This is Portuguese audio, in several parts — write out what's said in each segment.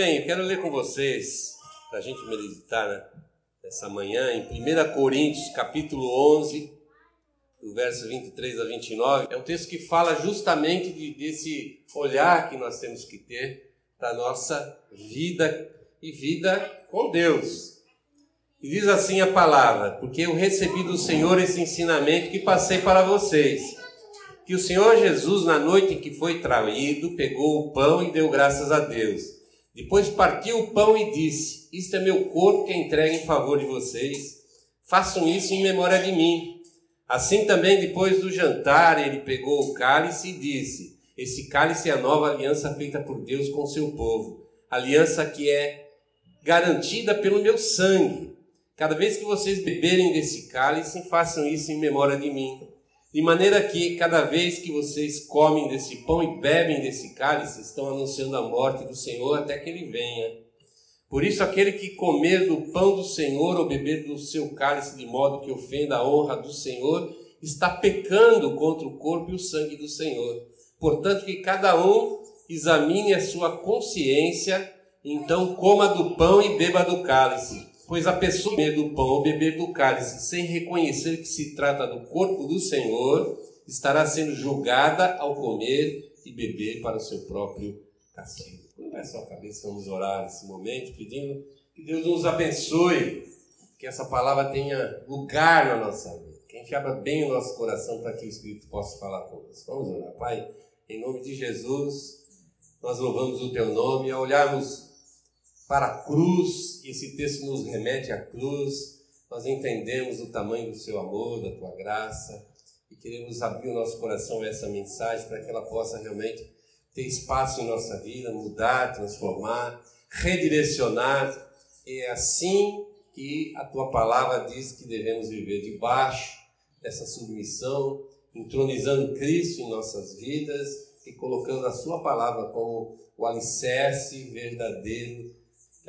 Amém. Eu quero ler com vocês, para a gente meditar né, nessa manhã, em 1 Coríntios, capítulo 11, do verso 23 a 29. É um texto que fala justamente de, desse olhar que nós temos que ter para a nossa vida e vida com Deus. E diz assim a palavra: Porque eu recebi do Senhor esse ensinamento que passei para vocês que o Senhor Jesus, na noite em que foi traído, pegou o pão e deu graças a Deus. Depois partiu o pão e disse: Isto é meu corpo que é entregue em favor de vocês. Façam isso em memória de mim. Assim também, depois do jantar, ele pegou o cálice e disse: Esse cálice é a nova aliança feita por Deus com o seu povo, aliança que é garantida pelo meu sangue. Cada vez que vocês beberem desse cálice, façam isso em memória de mim. De maneira que cada vez que vocês comem desse pão e bebem desse cálice, estão anunciando a morte do Senhor até que ele venha. Por isso, aquele que comer do pão do Senhor ou beber do seu cálice de modo que ofenda a honra do Senhor, está pecando contra o corpo e o sangue do Senhor. Portanto, que cada um examine a sua consciência, então coma do pão e beba do cálice. Pois a pessoa comer do pão ou beber do cálice sem reconhecer que se trata do corpo do Senhor, estará sendo julgada ao comer e beber para o seu próprio castigo. Curva a sua cabeça, vamos orar nesse momento, pedindo que Deus nos abençoe, que essa palavra tenha lugar na nossa vida. Que a gente abra bem o nosso coração para que o Espírito possa falar conosco. Vamos orar, Pai, em nome de Jesus, nós louvamos o Teu nome, ao olharmos para a cruz, e esse texto nos remete à cruz, nós entendemos o tamanho do seu amor, da tua graça, e queremos abrir o nosso coração a essa mensagem para que ela possa realmente ter espaço em nossa vida, mudar, transformar, redirecionar. E é assim que a tua palavra diz que devemos viver debaixo dessa submissão, entronizando Cristo em nossas vidas e colocando a sua palavra como o alicerce verdadeiro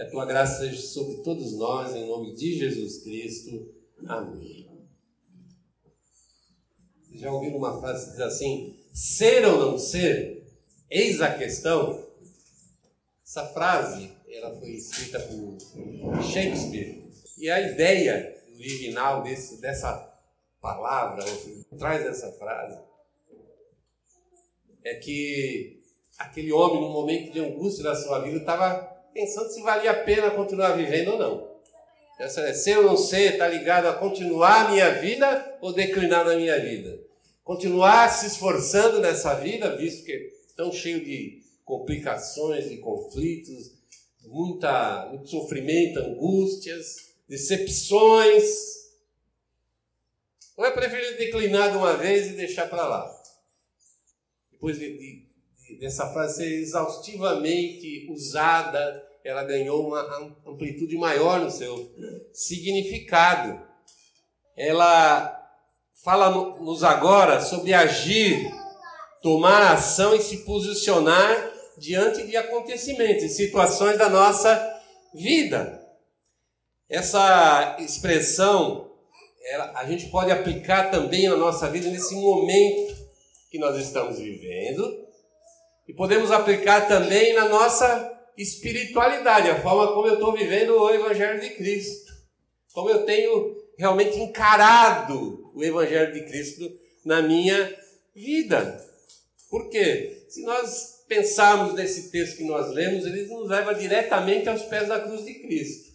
a tua graça seja sobre todos nós, em nome de Jesus Cristo. Amém. Já ouviram uma frase que diz assim: ser ou não ser? Eis a questão. Essa frase ela foi escrita por Shakespeare. E a ideia original desse, dessa palavra, ou traz dessa frase, é que aquele homem, no momento de angústia da sua vida, estava pensando se valia a pena continuar vivendo ou não. Essa é ser ou não ser, está ligado a continuar a minha vida ou declinar na minha vida. Continuar se esforçando nessa vida, visto que é tão cheio de complicações e conflitos, muita, muito sofrimento, angústias, decepções. Ou é preferível declinar de uma vez e deixar para lá? Depois de, de dessa frase ser exaustivamente usada, ela ganhou uma amplitude maior no seu significado. Ela fala-nos agora sobre agir, tomar ação e se posicionar diante de acontecimentos e situações da nossa vida. Essa expressão ela, a gente pode aplicar também na nossa vida nesse momento que nós estamos vivendo e podemos aplicar também na nossa espiritualidade, a forma como eu estou vivendo o Evangelho de Cristo. Como eu tenho realmente encarado o Evangelho de Cristo na minha vida. Por quê? Se nós pensarmos nesse texto que nós lemos, ele nos leva diretamente aos pés da cruz de Cristo.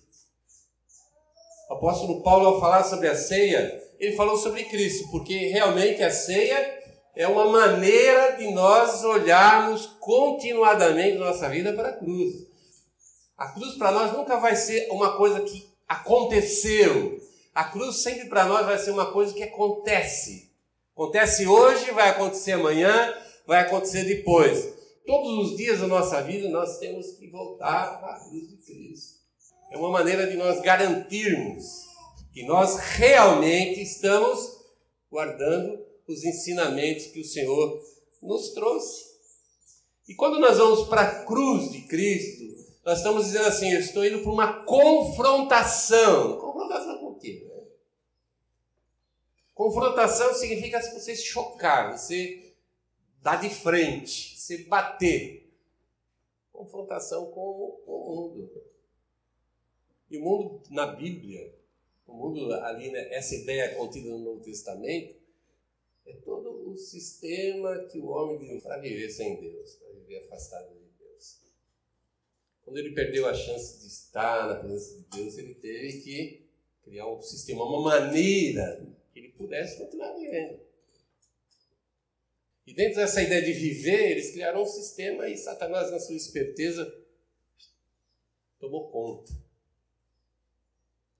O apóstolo Paulo, ao falar sobre a ceia, ele falou sobre Cristo, porque realmente a ceia é uma maneira de nós olharmos continuadamente nossa vida para a cruz. A cruz para nós nunca vai ser uma coisa que aconteceu. A cruz sempre para nós vai ser uma coisa que acontece. Acontece hoje, vai acontecer amanhã, vai acontecer depois. Todos os dias da nossa vida nós temos que voltar a cruz de Cristo. É uma maneira de nós garantirmos que nós realmente estamos guardando os ensinamentos que o Senhor nos trouxe. E quando nós vamos para a cruz de Cristo, nós estamos dizendo assim: eu estou indo para uma confrontação. Confrontação com o quê? Né? Confrontação significa você chocar, você dar de frente, você bater. confrontação com o mundo. E o mundo na Bíblia, o mundo ali, né, essa ideia contida no Novo Testamento, é todo o sistema que o homem vive para viver sem Deus, para viver afastado de Deus. Quando ele perdeu a chance de estar na presença de Deus, ele teve que criar um sistema, uma maneira que ele pudesse continuar vivendo. E dentro dessa ideia de viver, eles criaram um sistema e Satanás, na sua esperteza, tomou conta.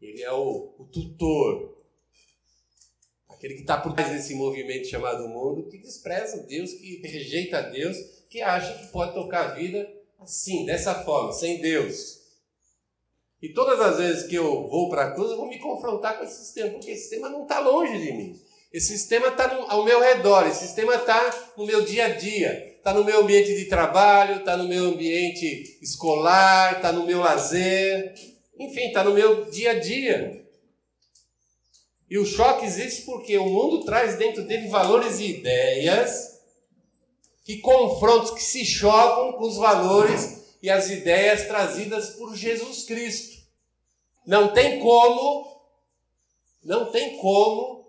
Ele é o, o tutor, aquele que está por trás desse movimento chamado mundo, que despreza Deus, que rejeita Deus, que acha que pode tocar a vida assim, dessa forma, sem Deus. E todas as vezes que eu vou para a cruz, eu vou me confrontar com esse sistema, porque esse sistema não está longe de mim. Esse sistema está ao meu redor, esse sistema está no meu dia a dia, está no meu ambiente de trabalho, está no meu ambiente escolar, está no meu lazer, enfim, está no meu dia a dia. E o choque existe porque o mundo traz dentro dele valores e ideias que confrontam, que se chocam com os valores e as ideias trazidas por Jesus Cristo. Não tem como, não tem como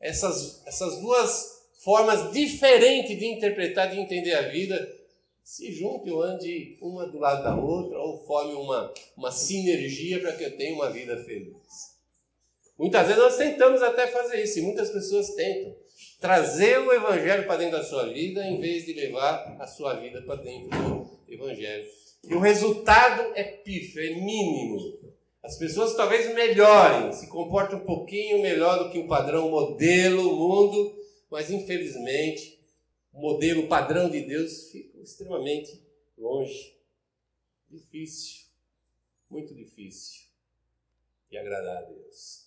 essas, essas duas formas diferentes de interpretar, de entender a vida, se juntem ou ande uma do lado da outra, ou formem uma, uma sinergia para que eu tenha uma vida feliz. Muitas vezes nós tentamos até fazer isso, e muitas pessoas tentam trazer o Evangelho para dentro da sua vida, em vez de levar a sua vida para dentro do Evangelho. E o resultado é pífio, é mínimo. As pessoas talvez melhorem, se comportem um pouquinho melhor do que o padrão modelo, mundo, mas infelizmente o modelo padrão de Deus fica extremamente longe. Difícil, muito difícil de agradar a Deus.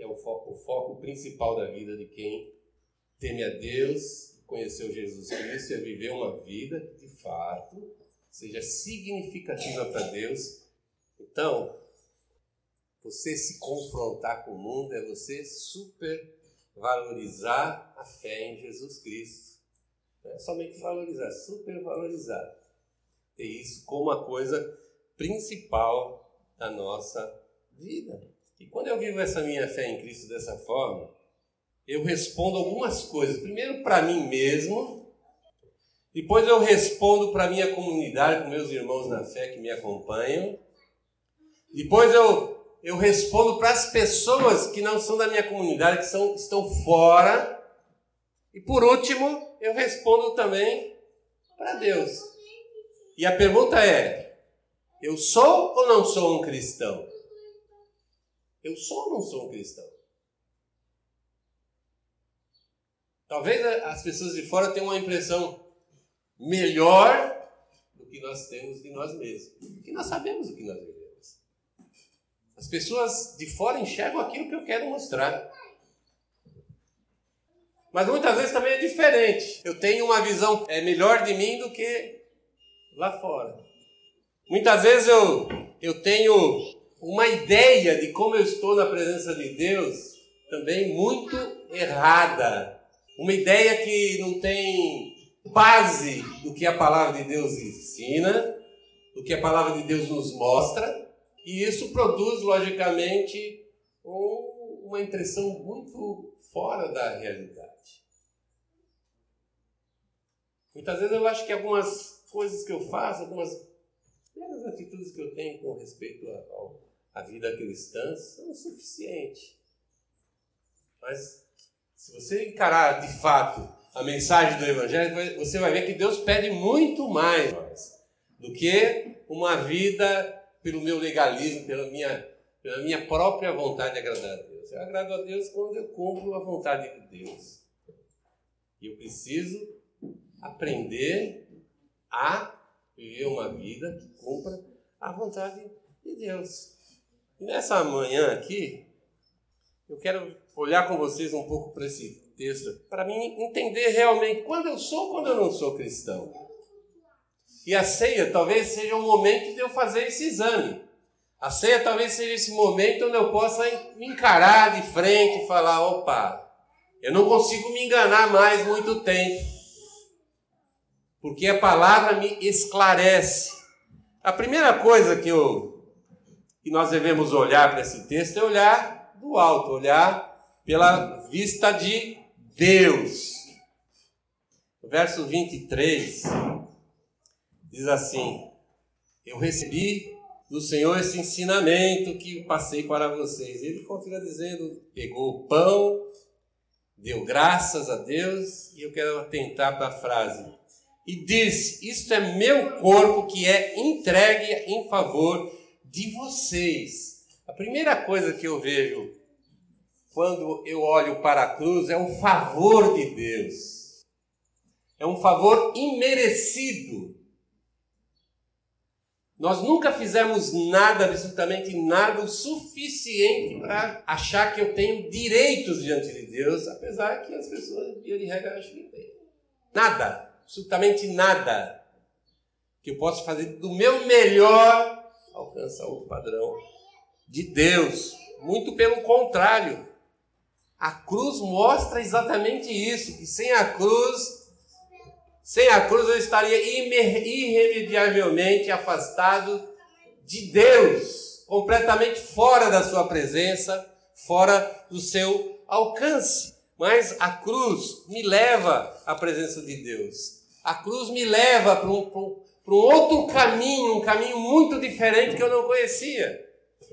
É o foco, o foco principal da vida de quem teme a Deus, conheceu Jesus Cristo a viver uma vida que de fato seja significativa para Deus então, você se confrontar com o mundo é você supervalorizar a fé em Jesus Cristo. Não é somente valorizar, supervalorizar. Ter isso como a coisa principal da nossa vida. E quando eu vivo essa minha fé em Cristo dessa forma, eu respondo algumas coisas. Primeiro para mim mesmo, depois eu respondo para minha comunidade, para meus irmãos na fé que me acompanham, depois eu, eu respondo para as pessoas que não são da minha comunidade, que são, estão fora. E por último, eu respondo também para Deus. E a pergunta é: eu sou ou não sou um cristão? Eu sou ou não sou um cristão? Talvez as pessoas de fora tenham uma impressão melhor do que nós temos de nós mesmos. Porque nós sabemos o que nós vivemos. As pessoas de fora enxergam aquilo que eu quero mostrar. Mas muitas vezes também é diferente. Eu tenho uma visão é melhor de mim do que lá fora. Muitas vezes eu, eu tenho uma ideia de como eu estou na presença de Deus também muito errada. Uma ideia que não tem base do que a palavra de Deus ensina, do que a palavra de Deus nos mostra. E isso produz, logicamente, um, uma impressão muito fora da realidade. Muitas vezes eu acho que algumas coisas que eu faço, algumas atitudes que eu tenho com respeito à vida cristã são suficientes. Mas se você encarar de fato a mensagem do Evangelho, você vai ver que Deus pede muito mais do que uma vida pelo meu legalismo, pela minha, pela minha própria vontade de agradar a Deus. Eu agrado a Deus quando eu cumpro a vontade de Deus. E eu preciso aprender a viver uma vida que cumpra a vontade de Deus. E nessa manhã aqui, eu quero olhar com vocês um pouco para esse texto, para mim entender realmente quando eu sou quando eu não sou cristão. E a ceia talvez seja um momento de eu fazer esse exame. A ceia talvez seja esse momento onde eu possa me encarar de frente e falar: opa, eu não consigo me enganar mais muito tempo. porque a palavra me esclarece. A primeira coisa que, eu, que nós devemos olhar para esse texto é olhar do alto, olhar pela vista de Deus. Verso 23 diz assim: Eu recebi do Senhor esse ensinamento que passei para vocês. Ele continua dizendo: pegou o pão, deu graças a Deus, e eu quero atentar para a frase. E disse: Isto é meu corpo que é entregue em favor de vocês. A primeira coisa que eu vejo quando eu olho para a cruz é o favor de Deus. É um favor imerecido. Nós nunca fizemos nada, absolutamente nada, o suficiente para achar que eu tenho direitos diante de Deus, apesar que as pessoas, via de regra, acham que tem. Nada, absolutamente nada. Que eu posso fazer do meu melhor alcançar o padrão de Deus. Muito pelo contrário. A cruz mostra exatamente isso, que sem a cruz sem a cruz eu estaria irremediavelmente afastado de Deus, completamente fora da sua presença, fora do seu alcance. Mas a cruz me leva à presença de Deus. A cruz me leva para um, para um outro caminho, um caminho muito diferente que eu não conhecia.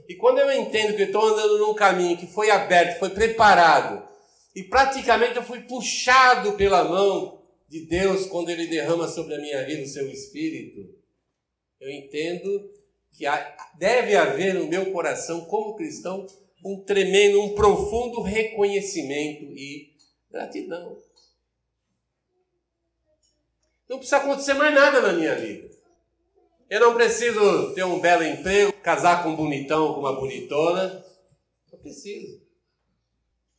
E quando eu entendo que estou andando num caminho que foi aberto, foi preparado, e praticamente eu fui puxado pela mão de Deus quando Ele derrama sobre a minha vida o seu Espírito, eu entendo que deve haver no meu coração, como cristão, um tremendo, um profundo reconhecimento e gratidão. Não precisa acontecer mais nada na minha vida. Eu não preciso ter um belo emprego, casar com um bonitão, com uma bonitona. Não preciso.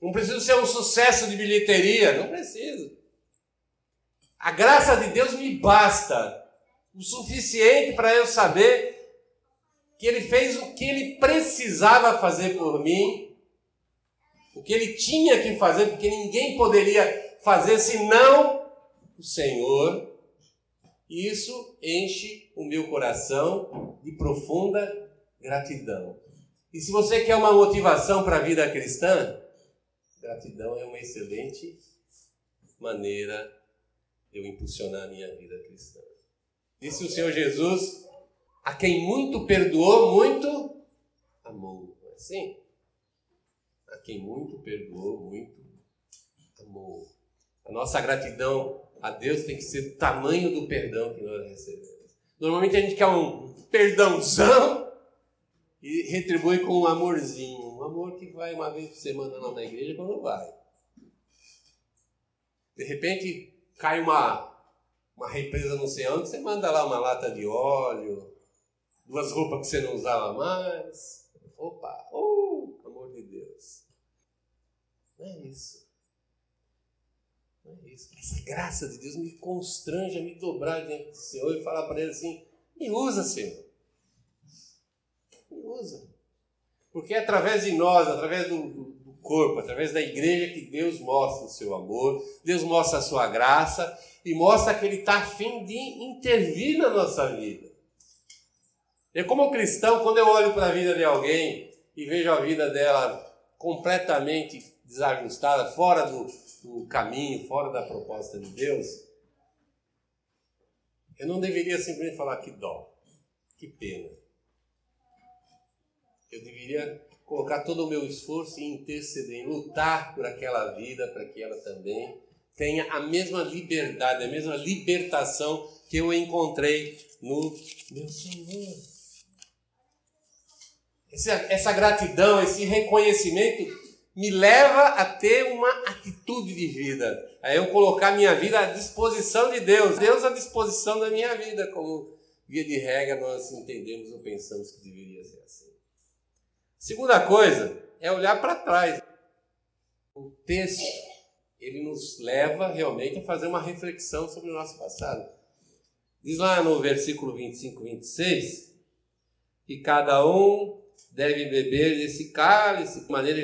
Não preciso ser um sucesso de bilheteria. Não preciso. A graça de Deus me basta o suficiente para eu saber que Ele fez o que Ele precisava fazer por mim, o que Ele tinha que fazer, porque ninguém poderia fazer senão o Senhor. E isso enche o meu coração de profunda gratidão. E se você quer uma motivação para a vida cristã, gratidão é uma excelente maneira eu impulsionar a minha vida cristã. Disse o Senhor Jesus: a quem muito perdoou, muito amou. Não é assim? A quem muito perdoou, muito amou. A nossa gratidão a Deus tem que ser o tamanho do perdão que nós recebemos. Normalmente a gente quer um perdãozão e retribui com um amorzinho. Um amor que vai uma vez por semana lá na igreja quando vai. De repente, cai uma, uma represa não sei onde, você manda lá uma lata de óleo, duas roupas que você não usava mais. Opa, oh, amor de Deus. Não é isso. Não é. Essa graça de Deus me constrange a me dobrar diante do Senhor e falar para Ele assim: me usa, Senhor. Me usa. Porque é através de nós, através do, do corpo, através da igreja, que Deus mostra o seu amor, Deus mostra a sua graça e mostra que Ele está afim de intervir na nossa vida. E como cristão, quando eu olho para a vida de alguém e vejo a vida dela completamente desajustada, fora do, do caminho, fora da proposta de Deus, eu não deveria simplesmente falar que dó, que pena. Eu deveria colocar todo o meu esforço em interceder, em lutar por aquela vida, para que ela também tenha a mesma liberdade, a mesma libertação que eu encontrei no meu Senhor. Essa, essa gratidão, esse reconhecimento me leva a ter uma atitude de vida, a eu colocar minha vida à disposição de Deus, Deus à disposição da minha vida, como via de regra nós entendemos ou pensamos que deveria ser assim. Segunda coisa é olhar para trás. O texto ele nos leva realmente a fazer uma reflexão sobre o nosso passado. Diz lá no versículo 25, 26, que cada um deve beber desse cálice, de maneira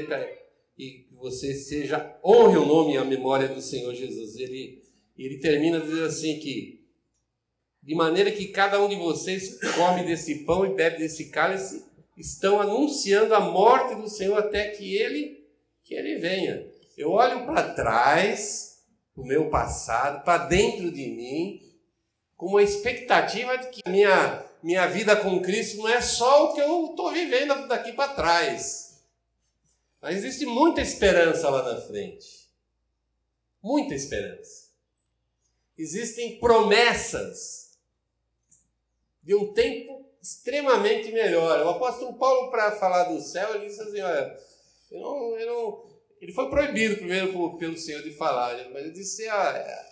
que você seja, honre o nome e a memória do Senhor Jesus. Ele, ele termina dizendo assim que de maneira que cada um de vocês come desse pão e bebe desse cálice, estão anunciando a morte do Senhor até que ele que ele venha. Eu olho para trás, o meu passado, para dentro de mim, com uma expectativa de que minha, minha vida com Cristo não é só o que eu estou vivendo daqui para trás. Mas existe muita esperança lá na frente. Muita esperança. Existem promessas de um tempo extremamente melhor. O apóstolo Paulo, para falar do céu, ele disse assim: olha, eu não, eu não, ele foi proibido primeiro pelo Senhor de falar, né? mas ele disse: ah,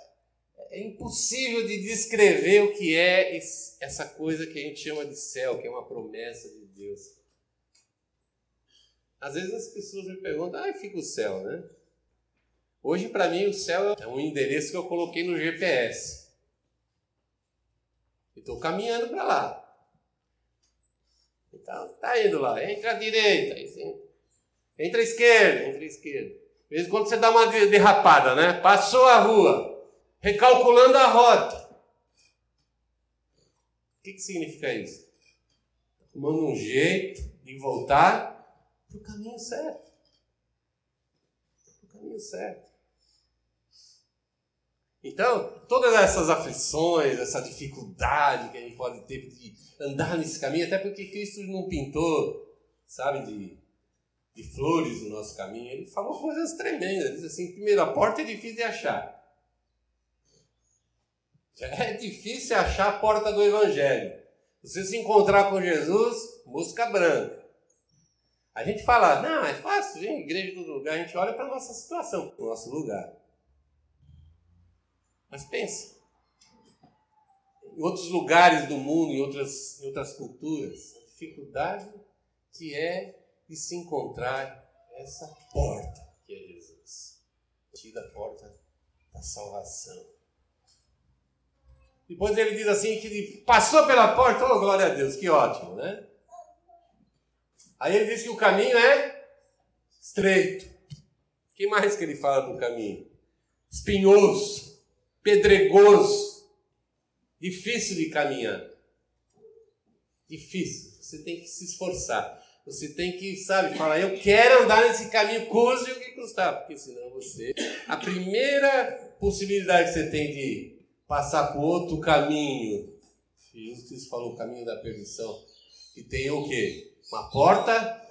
é impossível de descrever o que é essa coisa que a gente chama de céu, que é uma promessa de Deus. Às vezes as pessoas me perguntam: ah, fica o céu, né? Hoje, para mim, o céu é um endereço que eu coloquei no GPS. Estou caminhando para lá. Então, tá indo lá. Entra à direita. Entra à esquerda. Entra à esquerda. De vez em quando você dá uma derrapada, né? Passou a rua. Recalculando a rota. O que, que significa isso? Tomando um jeito de voltar para o caminho certo. Para o caminho certo. Então, todas essas aflições, essa dificuldade que a gente pode ter de andar nesse caminho, até porque Cristo não pintou, sabe, de, de flores no nosso caminho, ele falou coisas tremendas. Ele diz assim: primeiro, a porta é difícil de achar. É difícil achar a porta do Evangelho. Você se encontrar com Jesus, mosca branca. A gente fala, não, é fácil, vem igreja todo lugar. A gente olha para a nossa situação, para o nosso lugar. Mas pense, em outros lugares do mundo, em outras, em outras culturas, a dificuldade que é de se encontrar essa porta que é Jesus. A porta da salvação. Depois ele diz assim que passou pela porta, oh glória a Deus, que ótimo, né? Aí ele diz que o caminho é estreito. O que mais que ele fala do caminho? Espinhoso pedregoso, difícil de caminhar. Difícil. Você tem que se esforçar. Você tem que, sabe, falar, eu quero andar nesse caminho, custe o que custar. Porque senão você. A primeira possibilidade que você tem de passar por outro caminho, Jesus falou o caminho da perdição, que tem o quê? Uma porta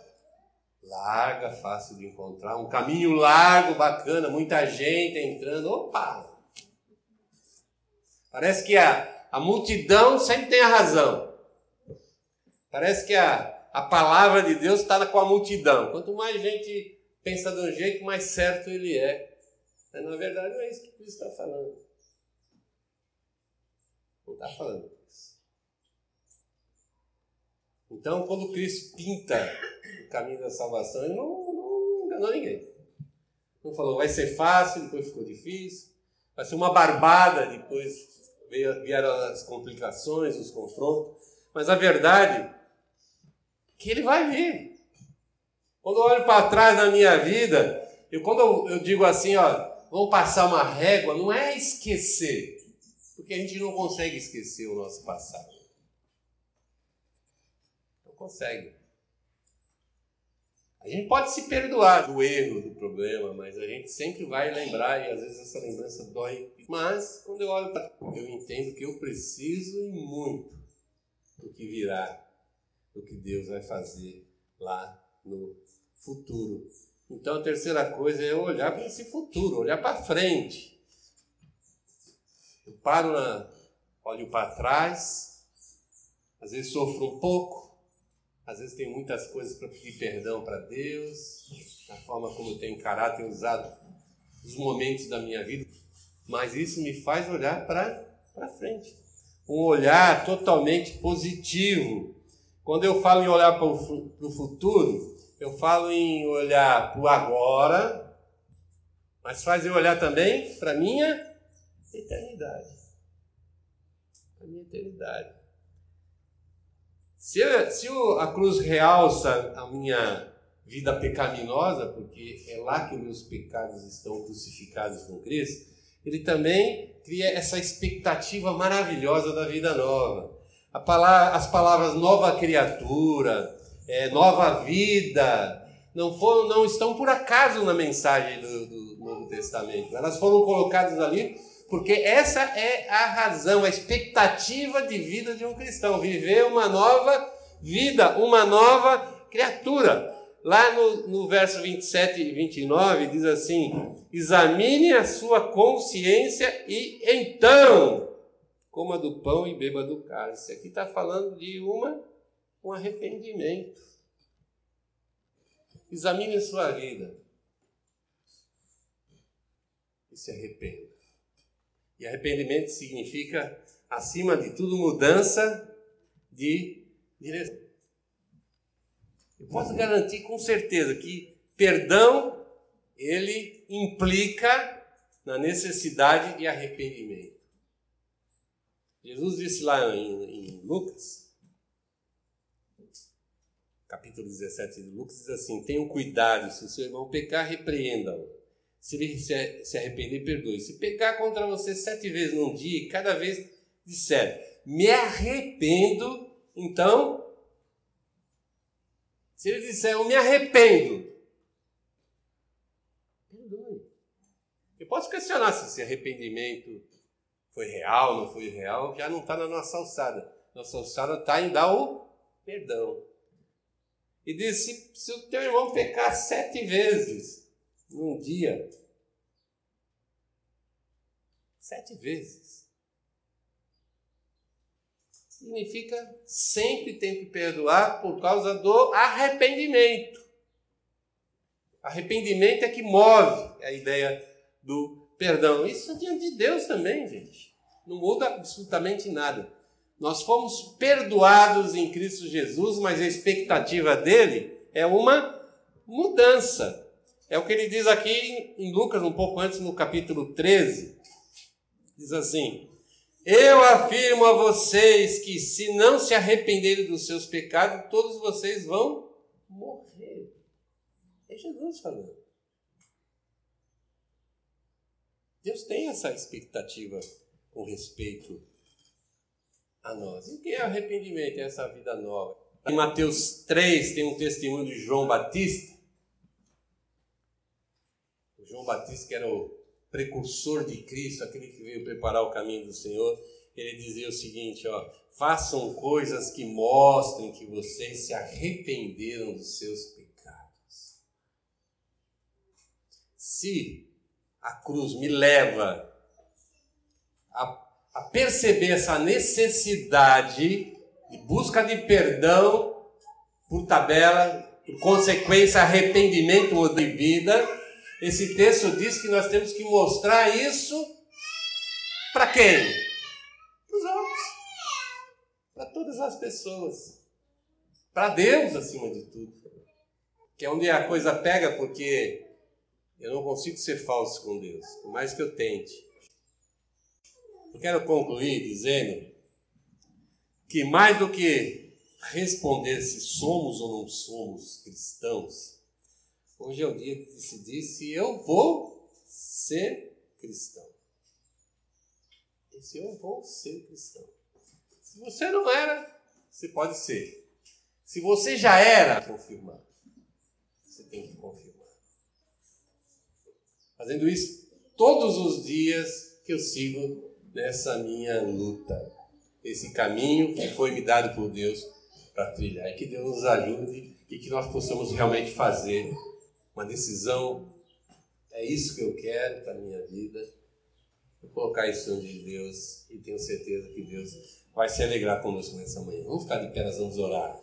larga, fácil de encontrar, um caminho largo, bacana, muita gente entrando. Opa! Parece que a, a multidão sempre tem a razão. Parece que a, a palavra de Deus está com a multidão. Quanto mais gente pensa de um jeito, mais certo ele é. Mas, na verdade, não é isso que Cristo está falando. Não está falando. Então, quando Cristo pinta o caminho da salvação, ele não, não enganou ninguém. Não falou, vai ser fácil, depois ficou difícil. Vai ser uma barbada, depois vieram as complicações, os confrontos, mas a verdade é que ele vai vir. Quando eu olho para trás na minha vida, eu, quando eu, eu digo assim, ó, vamos passar uma régua, não é esquecer, porque a gente não consegue esquecer o nosso passado. Consegue. A gente pode se perdoar do erro, do problema, mas a gente sempre vai lembrar e às vezes essa lembrança dói. Mas quando eu olho para eu entendo que eu preciso e muito do que virá, do que Deus vai fazer lá no futuro. Então a terceira coisa é olhar para esse futuro, olhar para frente. Eu paro na, olho para trás, às vezes sofro um pouco, às vezes tem muitas coisas para pedir perdão para Deus, a forma como eu tenho encarado, tenho usado os momentos da minha vida, mas isso me faz olhar para frente. Um olhar totalmente positivo. Quando eu falo em olhar para o futuro, eu falo em olhar para o agora, mas faz eu olhar também para a minha eternidade. Para a minha eternidade. Se, se a cruz realça a minha vida pecaminosa, porque é lá que meus pecados estão crucificados com Cristo, ele também cria essa expectativa maravilhosa da vida nova. Palavra, as palavras nova criatura, é, nova vida, não, foram, não estão por acaso na mensagem do, do Novo Testamento. Elas foram colocadas ali porque essa é a razão, a expectativa de vida de um cristão, viver uma nova vida, uma nova criatura. Lá no, no verso 27 e 29 diz assim: examine a sua consciência e então coma do pão e beba do cálice. Aqui está falando de uma, um arrependimento. Examine a sua vida e se arrependa. E arrependimento significa, acima de tudo, mudança de direção. Eu posso garantir com certeza que perdão ele implica na necessidade de arrependimento. Jesus disse lá em, em Lucas, capítulo 17 de Lucas, diz assim: Tenham cuidado, se o seu irmão pecar, repreenda-o. Se ele se arrepender, perdoe. Se pecar contra você sete vezes num dia e cada vez disser, me arrependo, então se ele disser, eu me arrependo, perdoe. Eu posso questionar se esse arrependimento foi real, não foi real, já não está na nossa alçada. Nossa alçada está em dar o perdão. E diz: se, se o teu irmão pecar sete vezes num dia, sete vezes, significa sempre tem que perdoar por causa do arrependimento. Arrependimento é que move a ideia do perdão. Isso é diante de Deus também, gente. Não muda absolutamente nada. Nós fomos perdoados em Cristo Jesus, mas a expectativa dele é uma mudança. É o que ele diz aqui em Lucas, um pouco antes, no capítulo 13. Diz assim: eu afirmo a vocês que, se não se arrependerem dos seus pecados, todos vocês vão morrer. É Jesus falando. Deus tem essa expectativa com respeito a nós. E o que é arrependimento? É essa vida nova. Em Mateus 3 tem um testemunho de João Batista. João Batista, que era o precursor de Cristo, aquele que veio preparar o caminho do Senhor, ele dizia o seguinte, ó, façam coisas que mostrem que vocês se arrependeram dos seus pecados. Se a cruz me leva a, a perceber essa necessidade de busca de perdão por tabela, por consequência, arrependimento ou de vida, esse texto diz que nós temos que mostrar isso para quem? Para os outros. Para todas as pessoas. Para Deus, acima de tudo. Que é onde a coisa pega, porque eu não consigo ser falso com Deus, por mais que eu tente. Eu quero concluir dizendo que mais do que responder se somos ou não somos cristãos, Hoje é o dia de decidir se eu vou ser cristão. E se eu vou ser cristão. Se você não era, você pode ser. Se você já era, confirmar. Você tem que confirmar. Fazendo isso todos os dias que eu sigo nessa minha luta. Esse caminho que foi me dado por Deus para trilhar. E que Deus nos ajude e que nós possamos realmente fazer uma decisão, é isso que eu quero para a minha vida. Vou colocar isso diante de Deus e tenho certeza que Deus vai se alegrar conosco nessa manhã. Vamos ficar de pé, nós vamos orar.